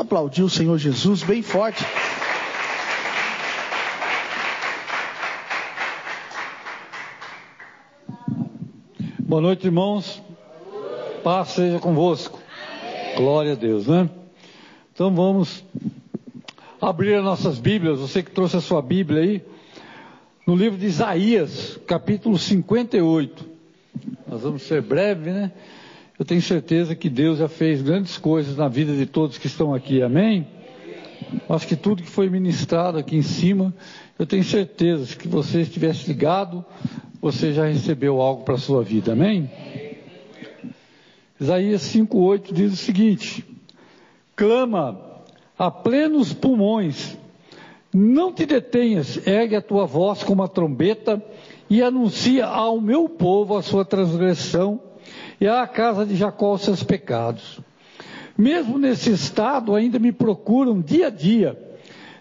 Aplaudir o Senhor Jesus bem forte. Boa noite, irmãos. Paz seja convosco. Glória a Deus, né? Então vamos abrir as nossas Bíblias. Você que trouxe a sua Bíblia aí, no livro de Isaías, capítulo 58. Nós vamos ser breve, né? Eu tenho certeza que Deus já fez grandes coisas na vida de todos que estão aqui, amém? Acho que tudo que foi ministrado aqui em cima, eu tenho certeza que você estivesse ligado, você já recebeu algo para a sua vida, amém? Isaías 5,8 diz o seguinte: clama a plenos pulmões, não te detenhas, ergue a tua voz como a trombeta e anuncia ao meu povo a sua transgressão e à casa de Jacó os seus pecados. Mesmo nesse estado, ainda me procuram dia a dia.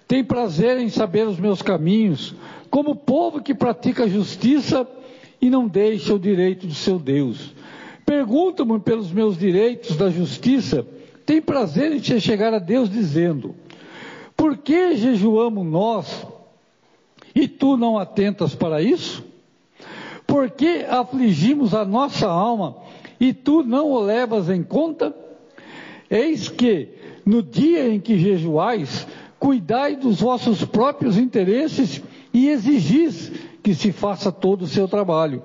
Tem prazer em saber os meus caminhos, como povo que pratica justiça e não deixa o direito do seu Deus. Perguntam-me pelos meus direitos da justiça, tem prazer em chegar a Deus dizendo: Por que jejuamos nós e tu não atentas para isso? Por que afligimos a nossa alma e tu não o levas em conta? Eis que, no dia em que jejuais, cuidai dos vossos próprios interesses e exigis que se faça todo o seu trabalho.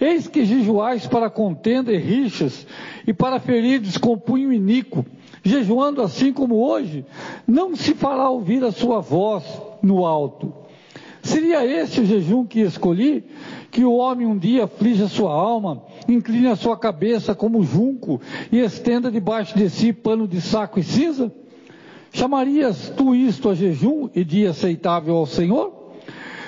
Eis que jejuais para contenda e rixas, e para feridos com punho iníquo, jejuando assim como hoje, não se fará ouvir a sua voz no alto. Seria esse o jejum que escolhi? Que o homem um dia aflige a sua alma, incline a sua cabeça como junco e estenda debaixo de si pano de saco e cinza? Chamarias tu isto a jejum e dia aceitável ao Senhor?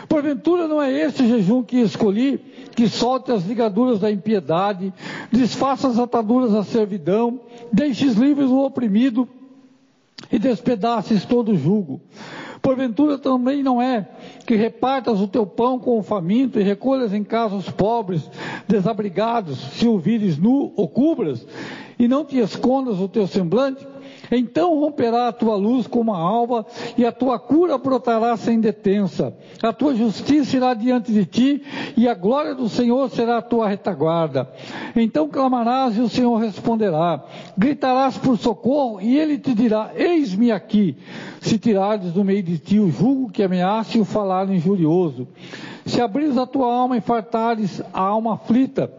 Porventura não é este jejum que escolhi, que solte as ligaduras da impiedade, desfaça as ataduras da servidão, deixes livres o oprimido e despedaces todo o jugo. Porventura também não é que repartas o teu pão com o faminto e recolhas em casa os pobres, desabrigados, se o vires nu ou cubras, e não te escondas o teu semblante? Então romperá a tua luz como a alva, e a tua cura brotará sem detença. A tua justiça irá diante de ti, e a glória do Senhor será a tua retaguarda. Então clamarás, e o Senhor responderá. Gritarás por socorro, e ele te dirá: Eis-me aqui. Se tirares do meio de ti o jugo que ameaça e o falar injurioso. Se abrires a tua alma e fartares a alma aflita,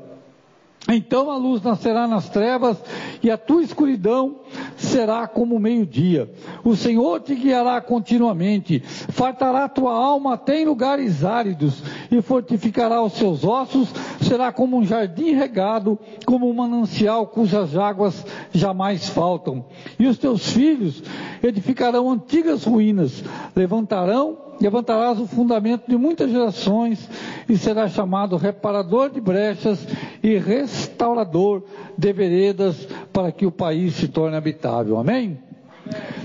então a luz nascerá nas trevas e a tua escuridão será como meio-dia. O Senhor te guiará continuamente, fartará tua alma até em lugares áridos e fortificará os seus ossos. Será como um jardim regado, como um manancial cujas águas jamais faltam. E os teus filhos edificarão antigas ruínas, levantarão levantarás o fundamento de muitas gerações e será chamado reparador de brechas e restaurador de veredas para que o país se torne habitável. Amém?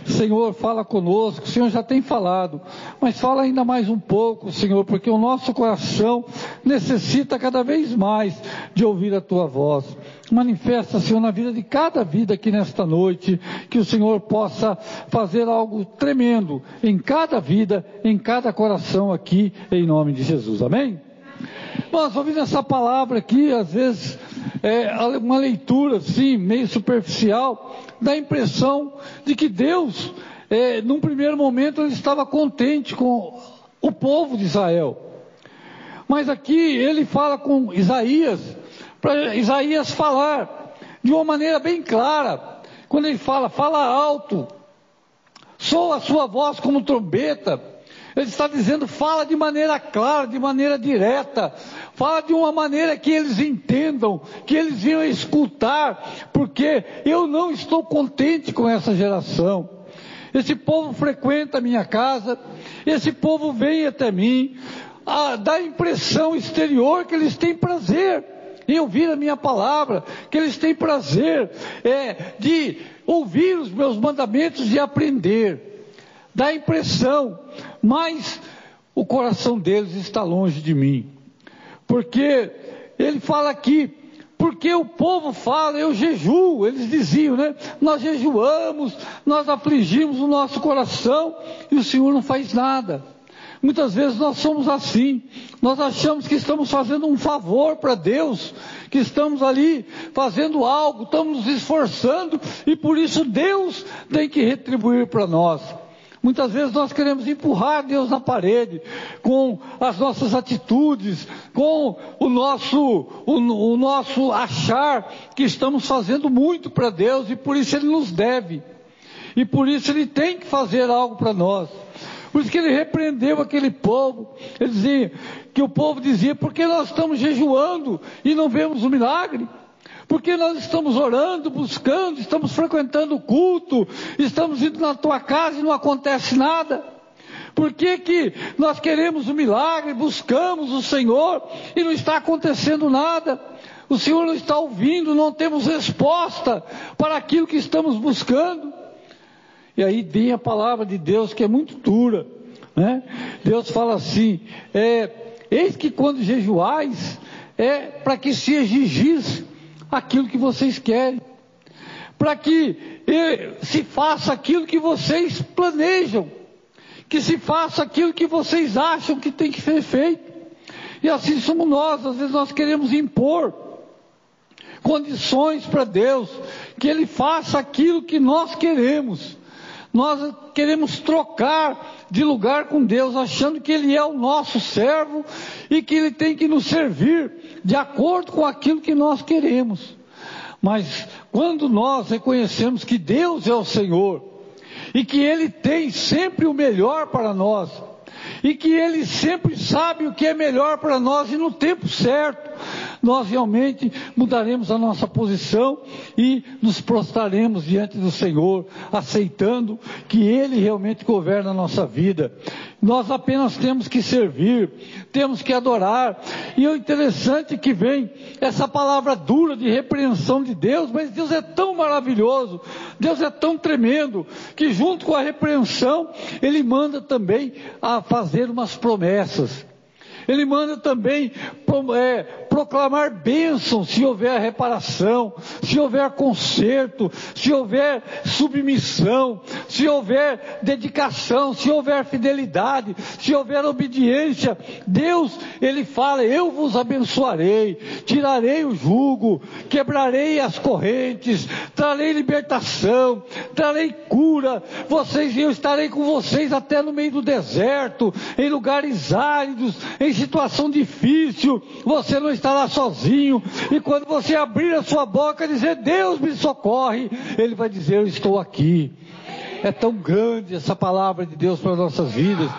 Senhor, fala conosco. O Senhor já tem falado, mas fala ainda mais um pouco, Senhor, porque o nosso coração necessita cada vez mais de ouvir a tua voz. Manifesta, Senhor, na vida de cada vida aqui nesta noite, que o Senhor possa fazer algo tremendo em cada vida, em cada coração aqui, em nome de Jesus. Amém? Nós ouvindo essa palavra aqui, às vezes, é uma leitura assim, meio superficial, dá a impressão de que Deus, é, num primeiro momento, ele estava contente com o povo de Israel. Mas aqui ele fala com Isaías, para Isaías falar de uma maneira bem clara. Quando ele fala, fala alto, soa a sua voz como trombeta. Ele está dizendo, fala de maneira clara, de maneira direta, fala de uma maneira que eles entendam, que eles venham escutar, porque eu não estou contente com essa geração. Esse povo frequenta a minha casa, esse povo vem até mim, a, dá a impressão exterior que eles têm prazer em ouvir a minha palavra, que eles têm prazer é, de ouvir os meus mandamentos e aprender. Dá a impressão, mas o coração deles está longe de mim. Porque ele fala aqui, Porque o povo fala, eu jejuo, eles diziam, né? Nós jejuamos, nós afligimos o nosso coração e o Senhor não faz nada. Muitas vezes nós somos assim, nós achamos que estamos fazendo um favor para Deus, que estamos ali fazendo algo, estamos nos esforçando e por isso Deus tem que retribuir para nós. Muitas vezes nós queremos empurrar Deus na parede com as nossas atitudes, com o nosso, o, o nosso achar que estamos fazendo muito para Deus e por isso Ele nos deve. E por isso Ele tem que fazer algo para nós. Por isso que ele repreendeu aquele povo. Ele dizia que o povo dizia: por que nós estamos jejuando e não vemos o milagre? Porque nós estamos orando, buscando, estamos frequentando o culto, estamos indo na tua casa e não acontece nada. Por que, que nós queremos o milagre, buscamos o Senhor e não está acontecendo nada? O Senhor não está ouvindo, não temos resposta para aquilo que estamos buscando. E aí vem a palavra de Deus que é muito dura. Né? Deus fala assim: é, eis que quando jejuais, é para que se exigisse aquilo que vocês querem, para que se faça aquilo que vocês planejam, que se faça aquilo que vocês acham que tem que ser feito. E assim somos nós, às vezes nós queremos impor condições para Deus, que Ele faça aquilo que nós queremos. Nós queremos trocar de lugar com Deus, achando que Ele é o nosso servo e que Ele tem que nos servir de acordo com aquilo que nós queremos. Mas quando nós reconhecemos que Deus é o Senhor e que Ele tem sempre o melhor para nós, e que Ele sempre sabe o que é melhor para nós e no tempo certo, nós realmente mudaremos a nossa posição e nos prostraremos diante do Senhor, aceitando que Ele realmente governa a nossa vida. Nós apenas temos que servir, temos que adorar. E o interessante é que vem essa palavra dura de repreensão de Deus, mas Deus é tão maravilhoso, Deus é tão tremendo, que junto com a repreensão, Ele manda também a fazer umas promessas. Ele manda também é, proclamar bênção se houver reparação, se houver conserto, se houver submissão, se houver dedicação, se houver fidelidade, se houver obediência. Deus, Ele fala: Eu vos abençoarei, tirarei o jugo, quebrarei as correntes, trarei libertação, trarei cura. Vocês, eu estarei com vocês até no meio do deserto, em lugares áridos, em situação difícil. Você não estará sozinho. E quando você abrir a sua boca e dizer, Deus me socorre, Ele vai dizer, eu estou aqui. É tão grande essa palavra de Deus para nossas vidas.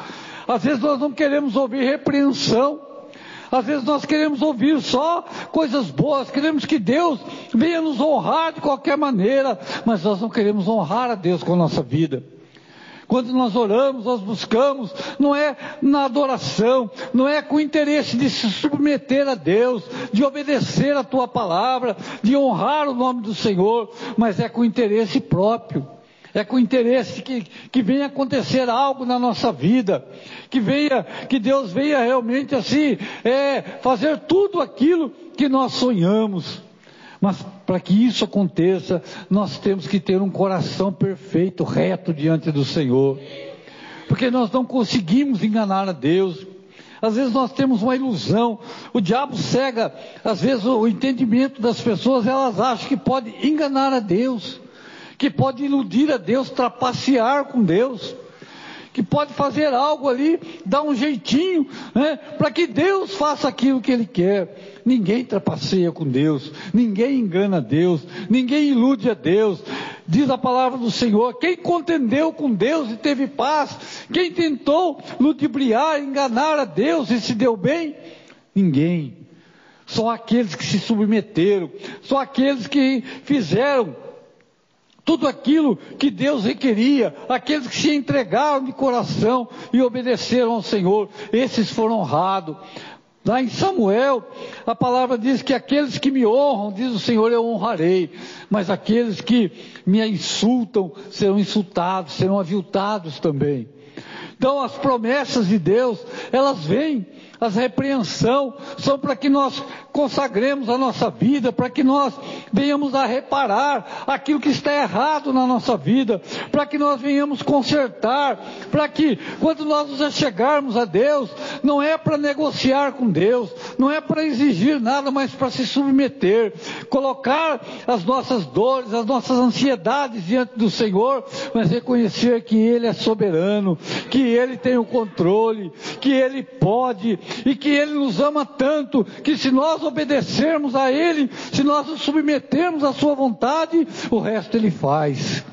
Às vezes nós não queremos ouvir repreensão. Às vezes nós queremos ouvir só coisas boas, queremos que Deus venha nos honrar de qualquer maneira, mas nós não queremos honrar a Deus com a nossa vida. Quando nós oramos, nós buscamos, não é na adoração, não é com o interesse de se submeter a Deus, de obedecer a tua palavra, de honrar o nome do Senhor, mas é com interesse próprio. É com interesse que, que venha acontecer algo na nossa vida, que venha, que Deus venha realmente assim, é, fazer tudo aquilo que nós sonhamos. Mas para que isso aconteça, nós temos que ter um coração perfeito, reto diante do Senhor. Porque nós não conseguimos enganar a Deus. Às vezes nós temos uma ilusão. O diabo cega, às vezes, o entendimento das pessoas, elas acham que pode enganar a Deus, que pode iludir a Deus, trapacear com Deus que pode fazer algo ali, dar um jeitinho, né, para que Deus faça aquilo que Ele quer. Ninguém trapaceia com Deus, ninguém engana Deus, ninguém ilude a Deus. Diz a palavra do Senhor: quem contendeu com Deus e teve paz, quem tentou ludibriar, enganar a Deus e se deu bem? Ninguém. Só aqueles que se submeteram, só aqueles que fizeram tudo aquilo que Deus requeria, aqueles que se entregaram de coração e obedeceram ao Senhor, esses foram honrados. Lá em Samuel, a palavra diz que aqueles que me honram, diz o Senhor, eu honrarei, mas aqueles que me insultam serão insultados, serão aviltados também. Então as promessas de Deus, elas vêm as repreensão são para que nós consagremos a nossa vida, para que nós venhamos a reparar aquilo que está errado na nossa vida, para que nós venhamos consertar, para que quando nós nos chegarmos a Deus, não é para negociar com Deus, não é para exigir nada, mas para se submeter, colocar as nossas dores, as nossas ansiedades diante do Senhor, mas reconhecer que Ele é soberano, que Ele tem o controle, que Ele pode, e que Ele nos ama tanto que se nós obedecermos a Ele, se nós nos submetermos à Sua vontade, o resto Ele faz.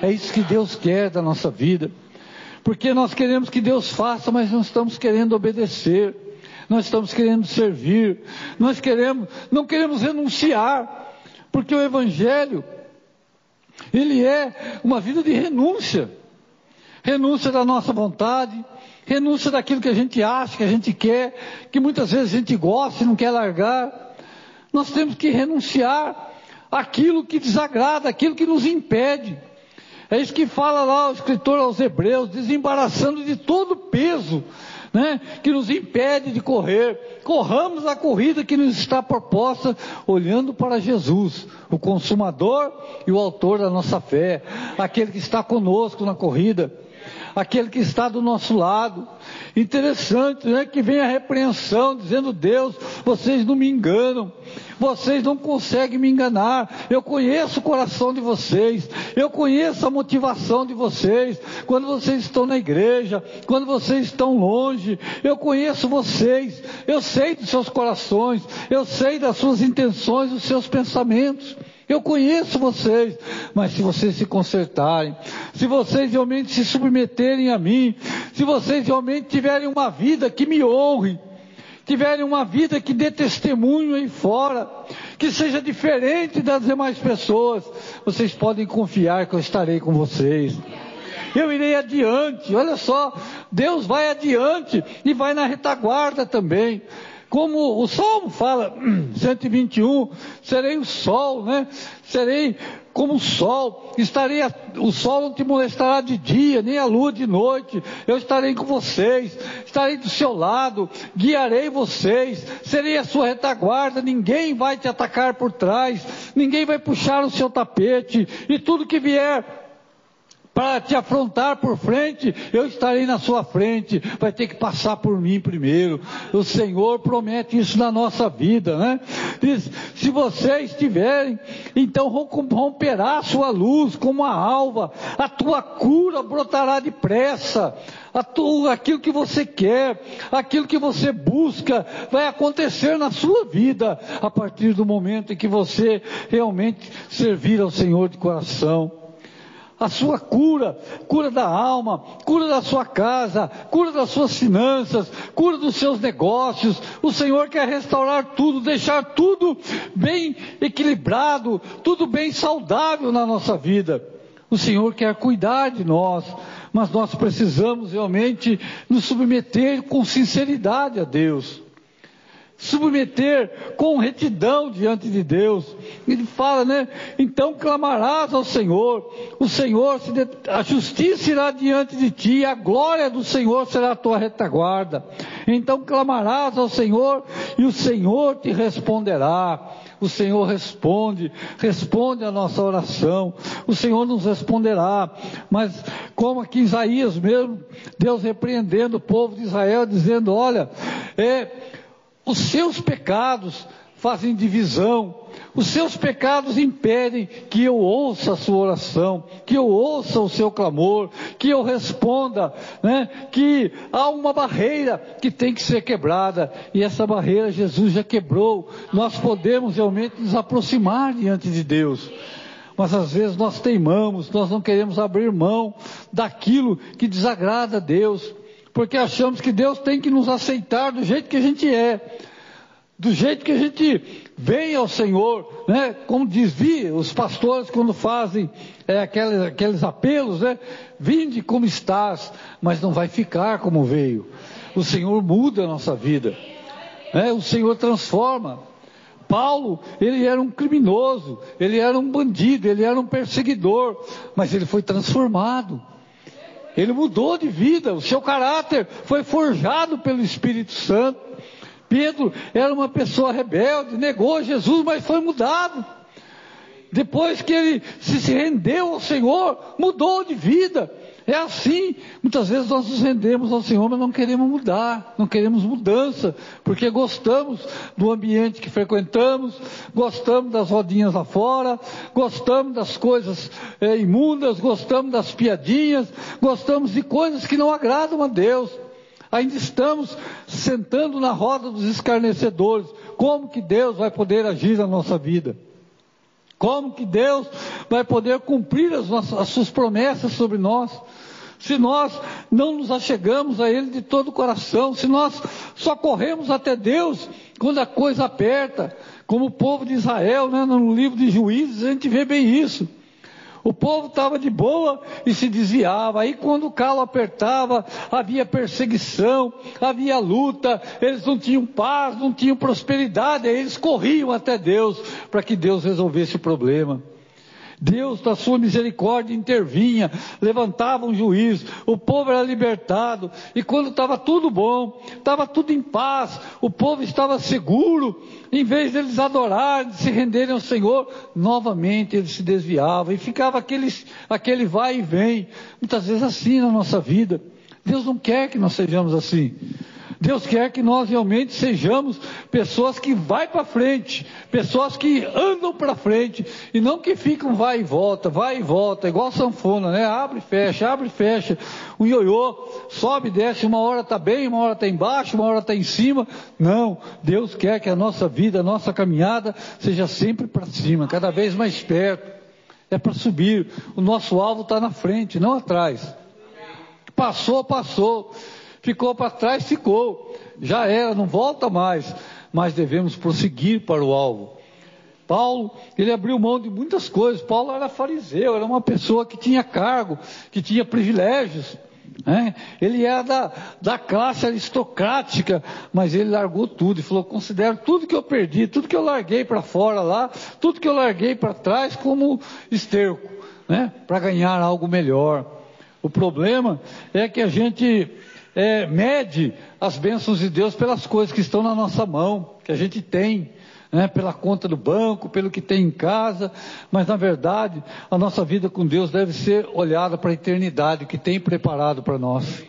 É isso que Deus quer da nossa vida. Porque nós queremos que Deus faça, mas não estamos querendo obedecer. Nós estamos querendo servir. Nós queremos, não queremos renunciar. Porque o Evangelho, ele é uma vida de renúncia. Renúncia da nossa vontade, renúncia daquilo que a gente acha, que a gente quer, que muitas vezes a gente gosta e não quer largar. Nós temos que renunciar àquilo que desagrada, aquilo que nos impede. É isso que fala lá o escritor aos Hebreus, desembaraçando de todo peso né, que nos impede de correr. Corramos a corrida que nos está proposta, olhando para Jesus, o consumador e o autor da nossa fé, aquele que está conosco na corrida aquele que está do nosso lado. Interessante, né? Que vem a repreensão dizendo: Deus, vocês não me enganam, vocês não conseguem me enganar. Eu conheço o coração de vocês, eu conheço a motivação de vocês. Quando vocês estão na igreja, quando vocês estão longe, eu conheço vocês, eu sei dos seus corações, eu sei das suas intenções, dos seus pensamentos. Eu conheço vocês, mas se vocês se consertarem, se vocês realmente se submeterem a mim, se vocês realmente tiverem uma vida que me honre, tiverem uma vida que dê testemunho aí fora, que seja diferente das demais pessoas, vocês podem confiar que eu estarei com vocês. Eu irei adiante, olha só, Deus vai adiante e vai na retaguarda também. Como o Salmo fala, 121, serei o sol, né? Serei como o sol, estarei, a, o sol não te molestará de dia, nem a lua de noite, eu estarei com vocês, estarei do seu lado, guiarei vocês, serei a sua retaguarda, ninguém vai te atacar por trás, ninguém vai puxar o seu tapete, e tudo que vier para te afrontar por frente, eu estarei na sua frente, vai ter que passar por mim primeiro. O Senhor promete isso na nossa vida, né? Diz, se vocês tiverem, então romperá a sua luz como a alva, a tua cura brotará depressa, a aquilo que você quer, aquilo que você busca, vai acontecer na sua vida, a partir do momento em que você realmente servir ao Senhor de coração a sua cura, cura da alma, cura da sua casa, cura das suas finanças, cura dos seus negócios. O Senhor quer restaurar tudo, deixar tudo bem equilibrado, tudo bem saudável na nossa vida. O Senhor quer cuidar de nós, mas nós precisamos realmente nos submeter com sinceridade a Deus submeter com retidão diante de Deus. Ele fala, né? Então clamarás ao Senhor, o Senhor, se de... a justiça irá diante de ti, a glória do Senhor será a tua retaguarda. Então clamarás ao Senhor e o Senhor te responderá. O Senhor responde, responde a nossa oração. O Senhor nos responderá. Mas como aqui Isaías mesmo, Deus repreendendo o povo de Israel, dizendo: olha, é, os seus pecados fazem divisão. Os seus pecados impedem que eu ouça a sua oração, que eu ouça o seu clamor, que eu responda, né? que há uma barreira que tem que ser quebrada, e essa barreira Jesus já quebrou. Nós podemos realmente nos aproximar diante de Deus. Mas às vezes nós teimamos, nós não queremos abrir mão daquilo que desagrada a Deus porque achamos que Deus tem que nos aceitar do jeito que a gente é, do jeito que a gente vem ao Senhor, né? Como dizia os pastores quando fazem é, aqueles, aqueles apelos, né? Vinde como estás, mas não vai ficar como veio. O Senhor muda a nossa vida, né? O Senhor transforma. Paulo, ele era um criminoso, ele era um bandido, ele era um perseguidor, mas ele foi transformado. Ele mudou de vida, o seu caráter foi forjado pelo Espírito Santo. Pedro era uma pessoa rebelde, negou Jesus, mas foi mudado. Depois que ele se rendeu ao Senhor, mudou de vida. É assim, muitas vezes nós nos rendemos ao Senhor, mas não queremos mudar, não queremos mudança, porque gostamos do ambiente que frequentamos, gostamos das rodinhas lá fora, gostamos das coisas é, imundas, gostamos das piadinhas, gostamos de coisas que não agradam a Deus. Ainda estamos sentando na roda dos escarnecedores. Como que Deus vai poder agir na nossa vida? Como que Deus vai poder cumprir as, nossas, as suas promessas sobre nós? Se nós não nos achegamos a Ele de todo o coração, se nós só corremos até Deus quando a coisa aperta, como o povo de Israel, né, no livro de Juízes, a gente vê bem isso. O povo estava de boa e se desviava. Aí quando o calo apertava, havia perseguição, havia luta, eles não tinham paz, não tinham prosperidade, aí eles corriam até Deus para que Deus resolvesse o problema. Deus, da sua misericórdia, intervinha, levantava um juiz, o povo era libertado, e quando estava tudo bom, estava tudo em paz, o povo estava seguro, em vez deles adorarem, de se renderem ao Senhor, novamente eles se desviavam, e ficava aquele, aquele vai e vem, muitas vezes assim na nossa vida. Deus não quer que nós sejamos assim. Deus quer que nós realmente sejamos pessoas que vai para frente, pessoas que andam para frente e não que ficam vai e volta, vai e volta, igual sanfona, né? Abre e fecha, abre e fecha. O ioiô sobe e desce, uma hora está bem, uma hora está embaixo, uma hora está em cima. Não, Deus quer que a nossa vida, a nossa caminhada seja sempre para cima, cada vez mais perto. É para subir. O nosso alvo está na frente, não atrás. Passou, passou. Ficou para trás, ficou. Já era, não volta mais. Mas devemos prosseguir para o alvo. Paulo, ele abriu mão de muitas coisas. Paulo era fariseu, era uma pessoa que tinha cargo, que tinha privilégios. Né? Ele era da, da classe aristocrática, mas ele largou tudo e falou: considero tudo que eu perdi, tudo que eu larguei para fora lá, tudo que eu larguei para trás como esterco, né? para ganhar algo melhor. O problema é que a gente é, mede as bênçãos de Deus pelas coisas que estão na nossa mão, que a gente tem, né, pela conta do banco, pelo que tem em casa, mas na verdade a nossa vida com Deus deve ser olhada para a eternidade que tem preparado para nós.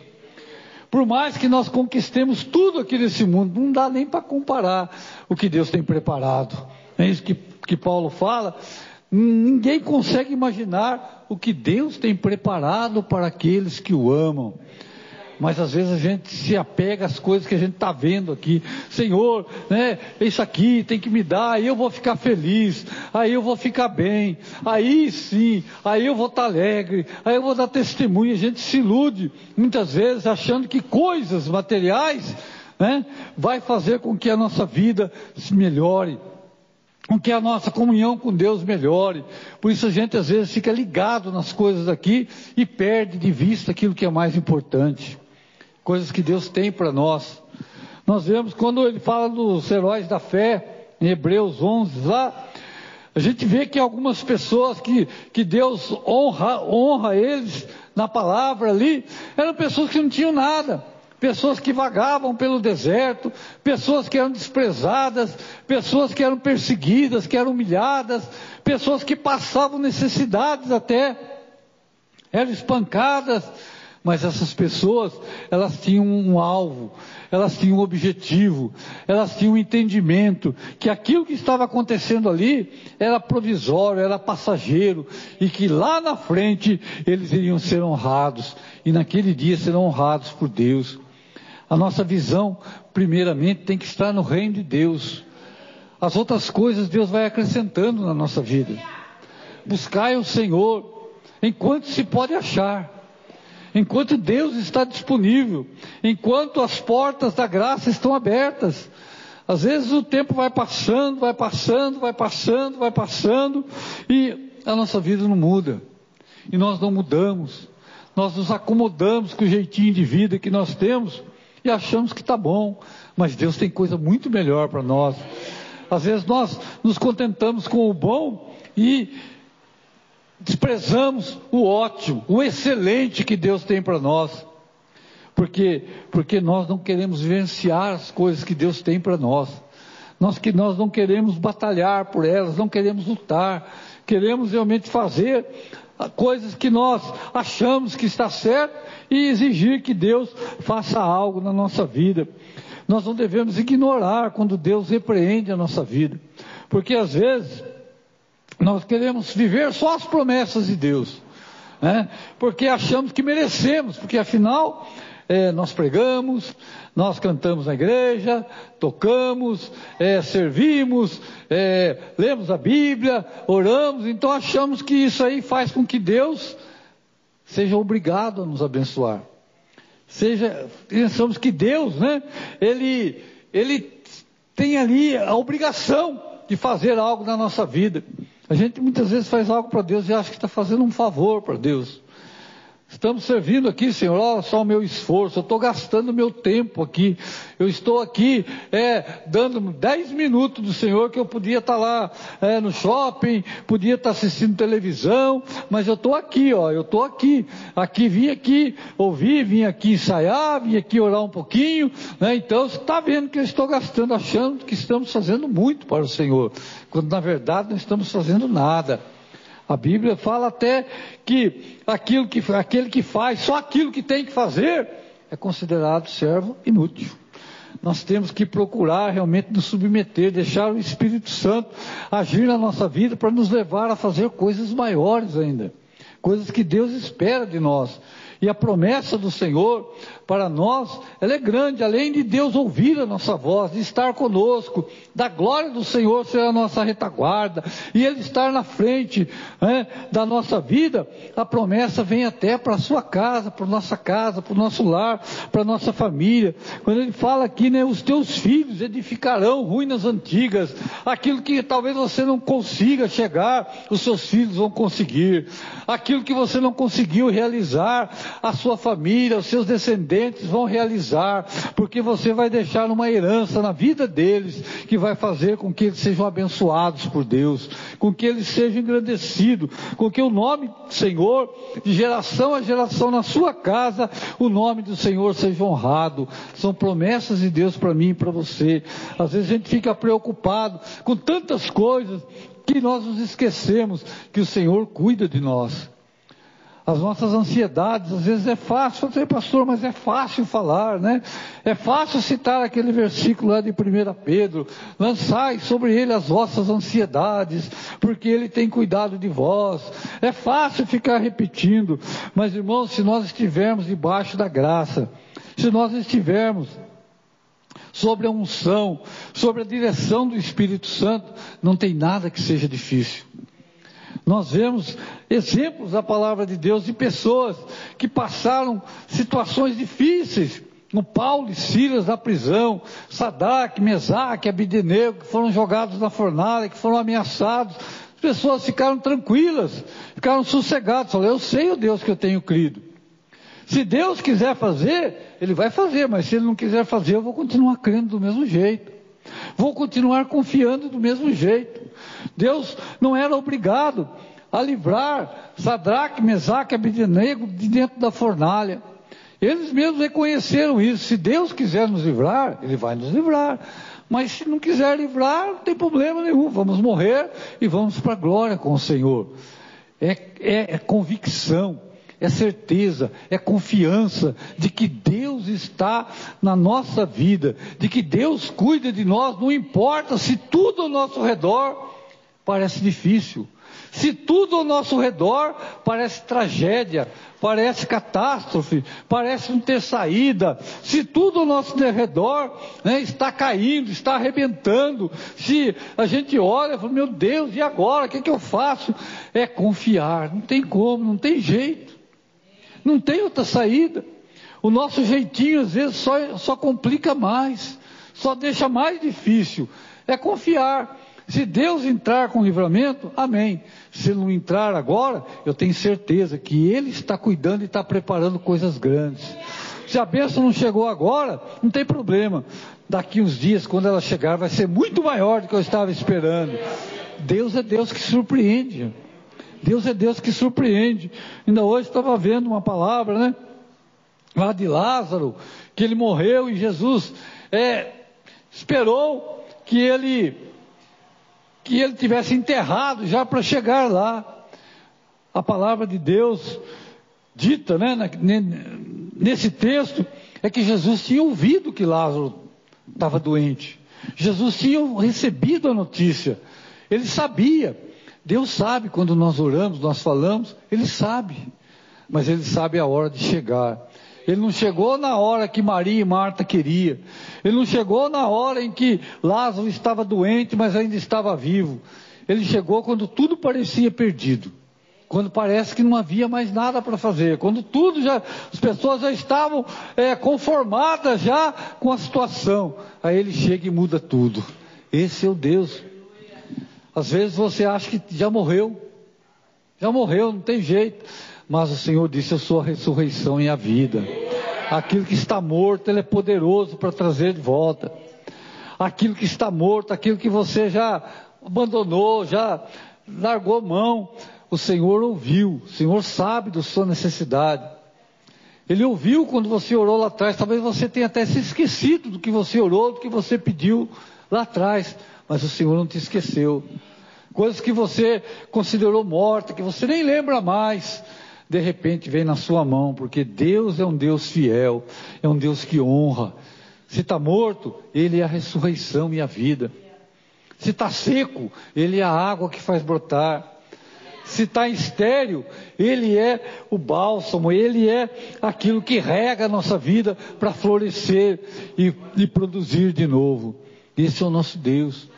Por mais que nós conquistemos tudo aqui nesse mundo, não dá nem para comparar o que Deus tem preparado. É isso que, que Paulo fala. Ninguém consegue imaginar o que Deus tem preparado para aqueles que o amam mas às vezes a gente se apega às coisas que a gente está vendo aqui. Senhor, né, isso aqui tem que me dar, aí eu vou ficar feliz, aí eu vou ficar bem, aí sim, aí eu vou estar tá alegre, aí eu vou dar testemunho. A gente se ilude muitas vezes achando que coisas materiais né, vai fazer com que a nossa vida se melhore com que a nossa comunhão com Deus melhore. Por isso a gente às vezes fica ligado nas coisas aqui e perde de vista aquilo que é mais importante coisas que Deus tem para nós. Nós vemos quando ele fala dos heróis da fé, em Hebreus 11, lá, a gente vê que algumas pessoas que, que Deus honra, honra eles na palavra ali, eram pessoas que não tinham nada, pessoas que vagavam pelo deserto, pessoas que eram desprezadas, pessoas que eram perseguidas, que eram humilhadas, pessoas que passavam necessidades até, eram espancadas, mas essas pessoas, elas tinham um alvo, elas tinham um objetivo, elas tinham um entendimento que aquilo que estava acontecendo ali era provisório, era passageiro e que lá na frente eles iriam ser honrados e naquele dia serão honrados por Deus. A nossa visão, primeiramente, tem que estar no reino de Deus. As outras coisas Deus vai acrescentando na nossa vida. Buscai o Senhor enquanto se pode achar enquanto Deus está disponível, enquanto as portas da graça estão abertas. Às vezes o tempo vai passando, vai passando, vai passando, vai passando, e a nossa vida não muda. E nós não mudamos. Nós nos acomodamos com o jeitinho de vida que nós temos e achamos que está bom. Mas Deus tem coisa muito melhor para nós. Às vezes nós nos contentamos com o bom e desprezamos o ótimo, o excelente que Deus tem para nós. Porque, porque nós não queremos vivenciar as coisas que Deus tem para nós. Nós que nós não queremos batalhar por elas, não queremos lutar, queremos realmente fazer coisas que nós achamos que está certo e exigir que Deus faça algo na nossa vida. Nós não devemos ignorar quando Deus repreende a nossa vida, porque às vezes nós queremos viver só as promessas de Deus, né? porque achamos que merecemos, porque afinal é, nós pregamos, nós cantamos na igreja, tocamos, é, servimos, é, lemos a Bíblia, oramos, então achamos que isso aí faz com que Deus seja obrigado a nos abençoar. Seja, pensamos que Deus, né, ele, ele tem ali a obrigação de fazer algo na nossa vida. A gente muitas vezes faz algo para Deus e acha que está fazendo um favor para Deus. Estamos servindo aqui, Senhor, olha só o meu esforço, eu estou gastando meu tempo aqui, eu estou aqui é, dando 10 minutos do Senhor que eu podia estar tá lá é, no shopping, podia estar tá assistindo televisão, mas eu estou aqui, ó, eu estou aqui, aqui, vim aqui ouvir, vim aqui ensaiar, vim aqui orar um pouquinho, né? então você está vendo que eu estou gastando, achando que estamos fazendo muito para o Senhor, quando na verdade não estamos fazendo nada. A Bíblia fala até que, aquilo que aquele que faz só aquilo que tem que fazer é considerado servo inútil. Nós temos que procurar realmente nos submeter, deixar o Espírito Santo agir na nossa vida para nos levar a fazer coisas maiores ainda, coisas que Deus espera de nós. E a promessa do Senhor para nós, ela é grande, além de Deus ouvir a nossa voz, de estar conosco, da glória do Senhor ser a nossa retaguarda, e Ele estar na frente né, da nossa vida, a promessa vem até para a sua casa, para a nossa casa, para o nosso lar, para a nossa família. Quando Ele fala aqui, né, os teus filhos edificarão ruínas antigas, aquilo que talvez você não consiga chegar, os seus filhos vão conseguir, aquilo que você não conseguiu realizar, a sua família, os seus descendentes vão realizar, porque você vai deixar uma herança na vida deles que vai fazer com que eles sejam abençoados por Deus, com que eles sejam engrandecidos, com que o nome do Senhor, de geração a geração na sua casa, o nome do Senhor seja honrado. São promessas de Deus para mim e para você. Às vezes a gente fica preocupado com tantas coisas que nós nos esquecemos que o Senhor cuida de nós as nossas ansiedades, às vezes é fácil, eu sei, pastor, mas é fácil falar, né? É fácil citar aquele versículo lá de 1 Pedro, lançai sobre ele as vossas ansiedades, porque ele tem cuidado de vós. É fácil ficar repetindo, mas irmãos, se nós estivermos debaixo da graça, se nós estivermos sobre a unção, sobre a direção do Espírito Santo, não tem nada que seja difícil. Nós vemos exemplos da palavra de Deus de pessoas que passaram situações difíceis, como Paulo e Silas na prisão, Sadak, Mesaque, Abidenego, que foram jogados na fornalha, que foram ameaçados. As pessoas ficaram tranquilas, ficaram sossegadas. Falaram, eu sei o Deus que eu tenho crido. Se Deus quiser fazer, Ele vai fazer, mas se Ele não quiser fazer, eu vou continuar crendo do mesmo jeito. Vou continuar confiando do mesmo jeito. Deus não era obrigado a livrar Sadraque, Mesaque e Abidinego de dentro da fornalha. Eles mesmos reconheceram isso. Se Deus quiser nos livrar, Ele vai nos livrar. Mas se não quiser livrar, não tem problema nenhum. Vamos morrer e vamos para a glória com o Senhor. É, é, é convicção é certeza, é confiança de que Deus está na nossa vida, de que Deus cuida de nós, não importa se tudo ao nosso redor parece difícil, se tudo ao nosso redor parece tragédia, parece catástrofe, parece não ter saída, se tudo ao nosso redor né, está caindo, está arrebentando, se a gente olha e fala, meu Deus, e agora? O que, é que eu faço? É confiar, não tem como, não tem jeito. Não tem outra saída. O nosso jeitinho às vezes só, só complica mais, só deixa mais difícil. É confiar. Se Deus entrar com livramento, amém. Se não entrar agora, eu tenho certeza que Ele está cuidando e está preparando coisas grandes. Se a bênção não chegou agora, não tem problema. Daqui uns dias, quando ela chegar, vai ser muito maior do que eu estava esperando. Deus é Deus que surpreende. Deus é Deus que surpreende. Ainda hoje estava vendo uma palavra, né? Lá de Lázaro, que ele morreu e Jesus é, esperou que ele que ele tivesse enterrado já para chegar lá. A palavra de Deus dita, né, nesse texto, é que Jesus tinha ouvido que Lázaro estava doente. Jesus tinha recebido a notícia. Ele sabia. Deus sabe quando nós oramos, nós falamos, Ele sabe. Mas Ele sabe a hora de chegar. Ele não chegou na hora que Maria e Marta queriam. Ele não chegou na hora em que Lázaro estava doente, mas ainda estava vivo. Ele chegou quando tudo parecia perdido. Quando parece que não havia mais nada para fazer. Quando tudo já, as pessoas já estavam é, conformadas já com a situação. Aí ele chega e muda tudo. Esse é o Deus. Às vezes você acha que já morreu. Já morreu, não tem jeito. Mas o Senhor disse: Eu sou a ressurreição e a vida. Aquilo que está morto, Ele é poderoso para trazer de volta. Aquilo que está morto, aquilo que você já abandonou, já largou mão, o Senhor ouviu, o Senhor sabe da sua necessidade. Ele ouviu quando você orou lá atrás, talvez você tenha até se esquecido do que você orou, do que você pediu lá atrás, mas o Senhor não te esqueceu. Coisas que você considerou morta, que você nem lembra mais, de repente vem na sua mão, porque Deus é um Deus fiel, é um Deus que honra. Se está morto, Ele é a ressurreição e a vida. Se está seco, Ele é a água que faz brotar. Se está estéreo, Ele é o bálsamo, Ele é aquilo que rega a nossa vida para florescer e, e produzir de novo. Esse é o nosso Deus.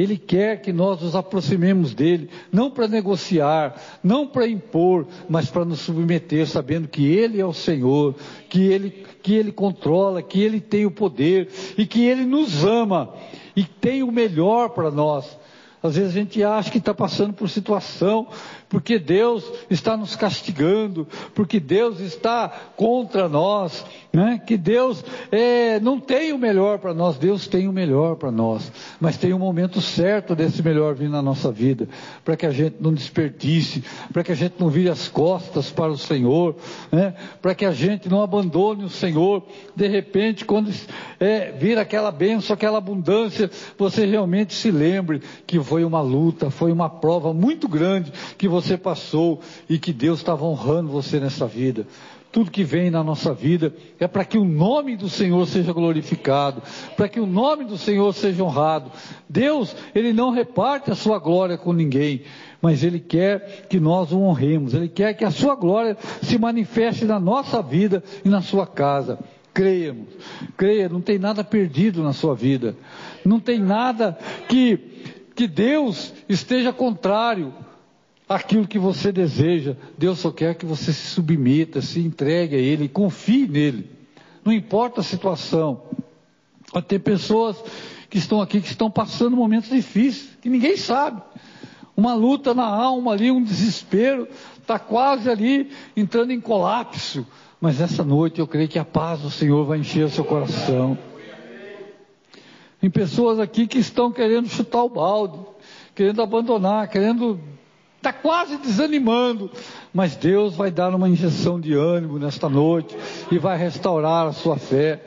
Ele quer que nós nos aproximemos dele, não para negociar, não para impor, mas para nos submeter, sabendo que ele é o Senhor, que ele, que ele controla, que ele tem o poder e que ele nos ama e tem o melhor para nós. Às vezes a gente acha que está passando por situação porque Deus está nos castigando, porque Deus está contra nós, né? que Deus é, não tem o melhor para nós, Deus tem o melhor para nós, mas tem um momento certo desse melhor vir na nossa vida, para que a gente não desperdice, para que a gente não vire as costas para o Senhor, né? para que a gente não abandone o Senhor, de repente, quando é, vir aquela bênção, aquela abundância, você realmente se lembre que foi uma luta, foi uma prova muito grande que você você passou e que Deus estava honrando você nessa vida. Tudo que vem na nossa vida é para que o nome do Senhor seja glorificado, para que o nome do Senhor seja honrado. Deus, Ele não reparte a sua glória com ninguém, mas Ele quer que nós o honremos, Ele quer que a sua glória se manifeste na nossa vida e na sua casa. Creia, creia, não tem nada perdido na sua vida, não tem nada que, que Deus esteja contrário aquilo que você deseja. Deus só quer que você se submeta, se entregue a Ele, confie nele. Não importa a situação. Pode ter pessoas que estão aqui que estão passando momentos difíceis, que ninguém sabe. Uma luta na alma ali, um desespero, está quase ali entrando em colapso. Mas essa noite eu creio que a paz do Senhor vai encher o seu coração. Tem pessoas aqui que estão querendo chutar o balde, querendo abandonar, querendo está quase desanimando, mas Deus vai dar uma injeção de ânimo nesta noite e vai restaurar a sua fé.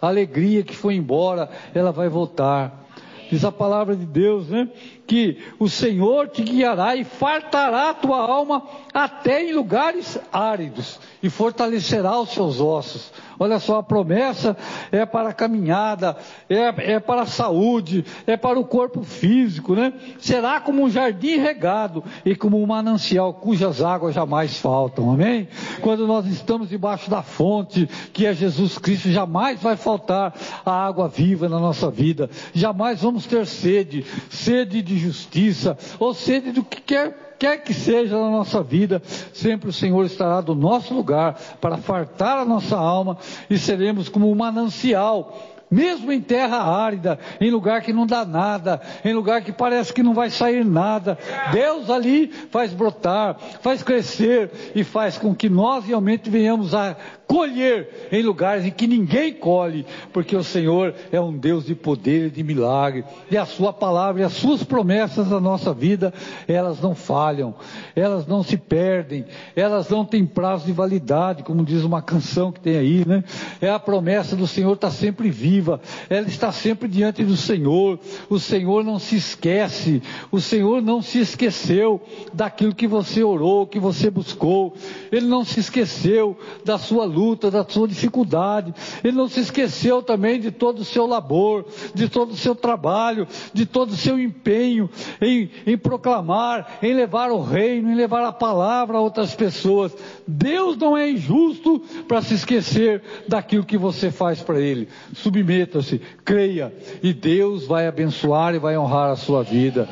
A alegria que foi embora, ela vai voltar. Diz a palavra de Deus, né? Que o Senhor te guiará e fartará a tua alma até em lugares áridos e fortalecerá os seus ossos. Olha só, a promessa é para a caminhada, é, é para a saúde, é para o corpo físico, né? Será como um jardim regado e como um manancial cujas águas jamais faltam, amém? Quando nós estamos debaixo da fonte, que é Jesus Cristo, jamais vai faltar a água viva na nossa vida, jamais vamos ter sede, sede de justiça, ou sede do que quer quer que seja na nossa vida, sempre o Senhor estará do nosso lugar para fartar a nossa alma e seremos como um manancial mesmo em terra árida, em lugar que não dá nada, em lugar que parece que não vai sair nada, Deus ali faz brotar, faz crescer e faz com que nós realmente venhamos a colher em lugares em que ninguém colhe, porque o Senhor é um Deus de poder e de milagre, e a sua palavra e as suas promessas na nossa vida, elas não falham elas não se perdem, elas não têm prazo de validade, como diz uma canção que tem aí, né? É a promessa do Senhor está sempre viva, ela está sempre diante do Senhor. O Senhor não se esquece, o Senhor não se esqueceu daquilo que você orou, que você buscou. Ele não se esqueceu da sua luta, da sua dificuldade. Ele não se esqueceu também de todo o seu labor, de todo o seu trabalho, de todo o seu empenho em, em proclamar, em levar o reino, em levar a palavra a outras pessoas. Deus não é injusto para se esquecer daquilo que você faz para Ele. Submeta-se, creia, e Deus vai abençoar e vai honrar a sua vida.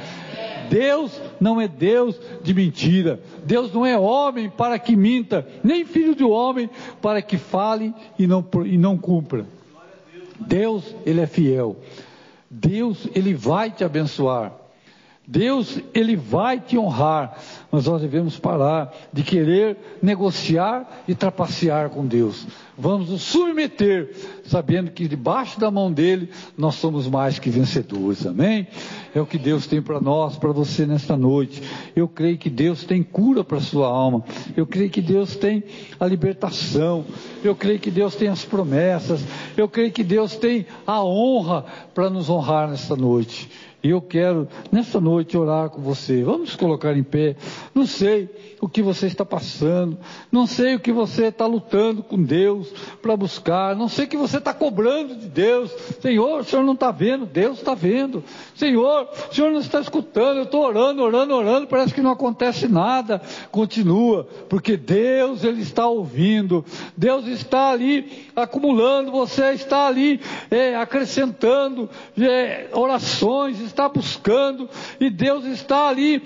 Deus não é Deus de mentira. Deus não é homem para que minta, nem filho de homem para que fale e não, e não cumpra. Deus, Ele é fiel. Deus, Ele vai te abençoar. Deus, Ele vai te honrar, mas nós devemos parar de querer negociar e trapacear com Deus. Vamos nos submeter, sabendo que debaixo da mão dele nós somos mais que vencedores, amém? É o que Deus tem para nós, para você nesta noite. Eu creio que Deus tem cura para sua alma, eu creio que Deus tem a libertação, eu creio que Deus tem as promessas, eu creio que Deus tem a honra para nos honrar nesta noite. E eu quero, nessa noite, orar com você. Vamos colocar em pé. Não sei o que você está passando. Não sei o que você está lutando com Deus para buscar. Não sei o que você está cobrando de Deus. Senhor, o Senhor não está vendo. Deus está vendo. Senhor, o Senhor não está escutando. Eu estou orando, orando, orando. Parece que não acontece nada. Continua. Porque Deus, Ele está ouvindo. Deus está ali acumulando. Você está ali é, acrescentando é, orações está buscando e Deus está ali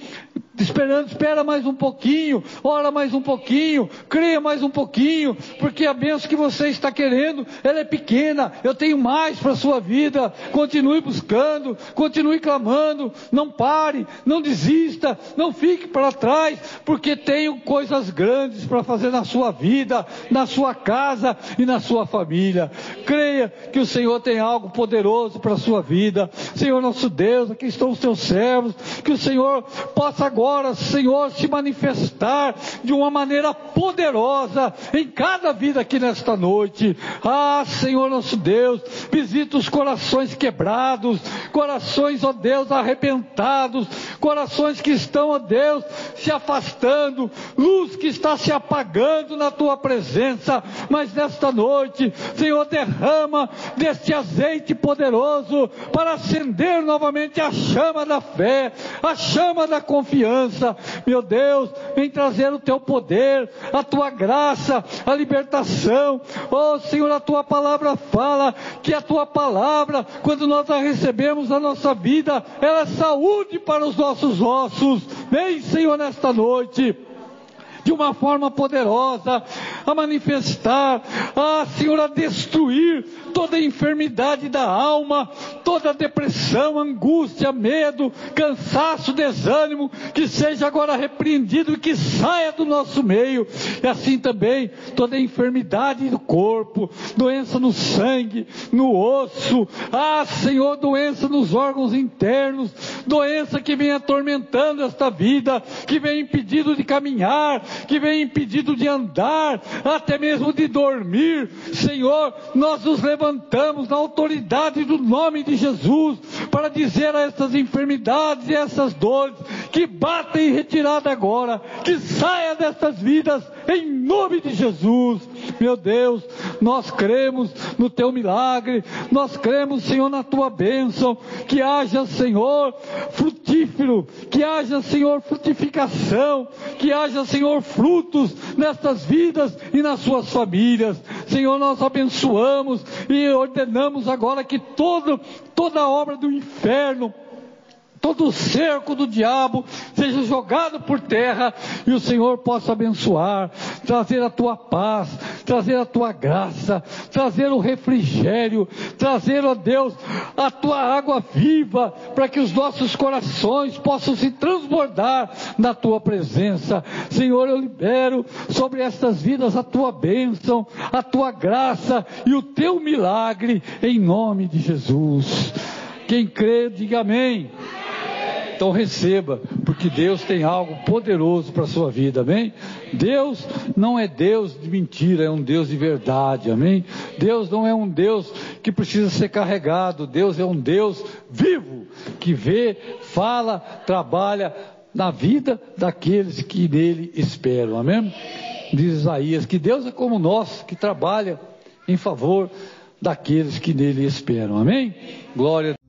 esperando, espera mais um pouquinho, ora mais um pouquinho, creia mais um pouquinho, porque a benção que você está querendo, ela é pequena, eu tenho mais para a sua vida, continue buscando, continue clamando, não pare, não desista, não fique para trás, porque tenho coisas grandes para fazer na sua vida, na sua casa e na sua família, creia que o Senhor tem algo poderoso para a sua vida, Senhor nosso Deus, aqui estão os teus servos, que o Senhor possa agora Senhor, se manifestar de uma maneira poderosa em cada vida aqui nesta noite. Ah, Senhor nosso Deus, visita os corações quebrados, corações, ó Deus, arrebentados, corações que estão, ó Deus, se afastando, luz que está se apagando na tua presença, mas nesta noite, Senhor, derrama deste azeite poderoso para acender novamente a chama da fé, a chama da confiança meu Deus, vem trazer o teu poder, a tua graça, a libertação. Oh Senhor, a tua palavra fala que a tua palavra, quando nós a recebemos na nossa vida, ela é saúde para os nossos ossos. Vem, Senhor, nesta noite noite de uma forma poderosa, a manifestar, a Senhor, a destruir toda enfermidade da alma, toda depressão, angústia, medo, cansaço, desânimo, que seja agora repreendido e que saia do nosso meio, e assim também toda enfermidade do corpo, doença no sangue, no osso, ah Senhor, doença nos órgãos internos, doença que vem atormentando esta vida, que vem impedido de caminhar, que vem impedido de andar, até mesmo de dormir, Senhor, nós nos levantamos na autoridade do nome de Jesus para dizer a essas enfermidades e essas dores que batem em retirada agora, que saia dessas vidas em nome de Jesus. Meu Deus, nós cremos no teu milagre, nós cremos, Senhor, na tua bênção, que haja, Senhor, frutífero, que haja, Senhor, frutificação, que haja, Senhor, frutos nestas vidas e nas suas famílias. Senhor, nós abençoamos e ordenamos agora que todo, toda obra do inferno todo o cerco do diabo seja jogado por terra e o Senhor possa abençoar, trazer a tua paz, trazer a tua graça, trazer o refrigério, trazer, ó Deus, a tua água viva, para que os nossos corações possam se transbordar na tua presença. Senhor, eu libero sobre estas vidas a tua bênção, a tua graça e o teu milagre, em nome de Jesus. Quem crê, diga amém. Então receba, porque Deus tem algo poderoso para a sua vida, amém? Deus não é Deus de mentira, é um Deus de verdade, amém? Deus não é um Deus que precisa ser carregado, Deus é um Deus vivo, que vê, fala, trabalha na vida daqueles que nele esperam, amém? Diz Isaías que Deus é como nós, que trabalha em favor daqueles que nele esperam, amém? Glória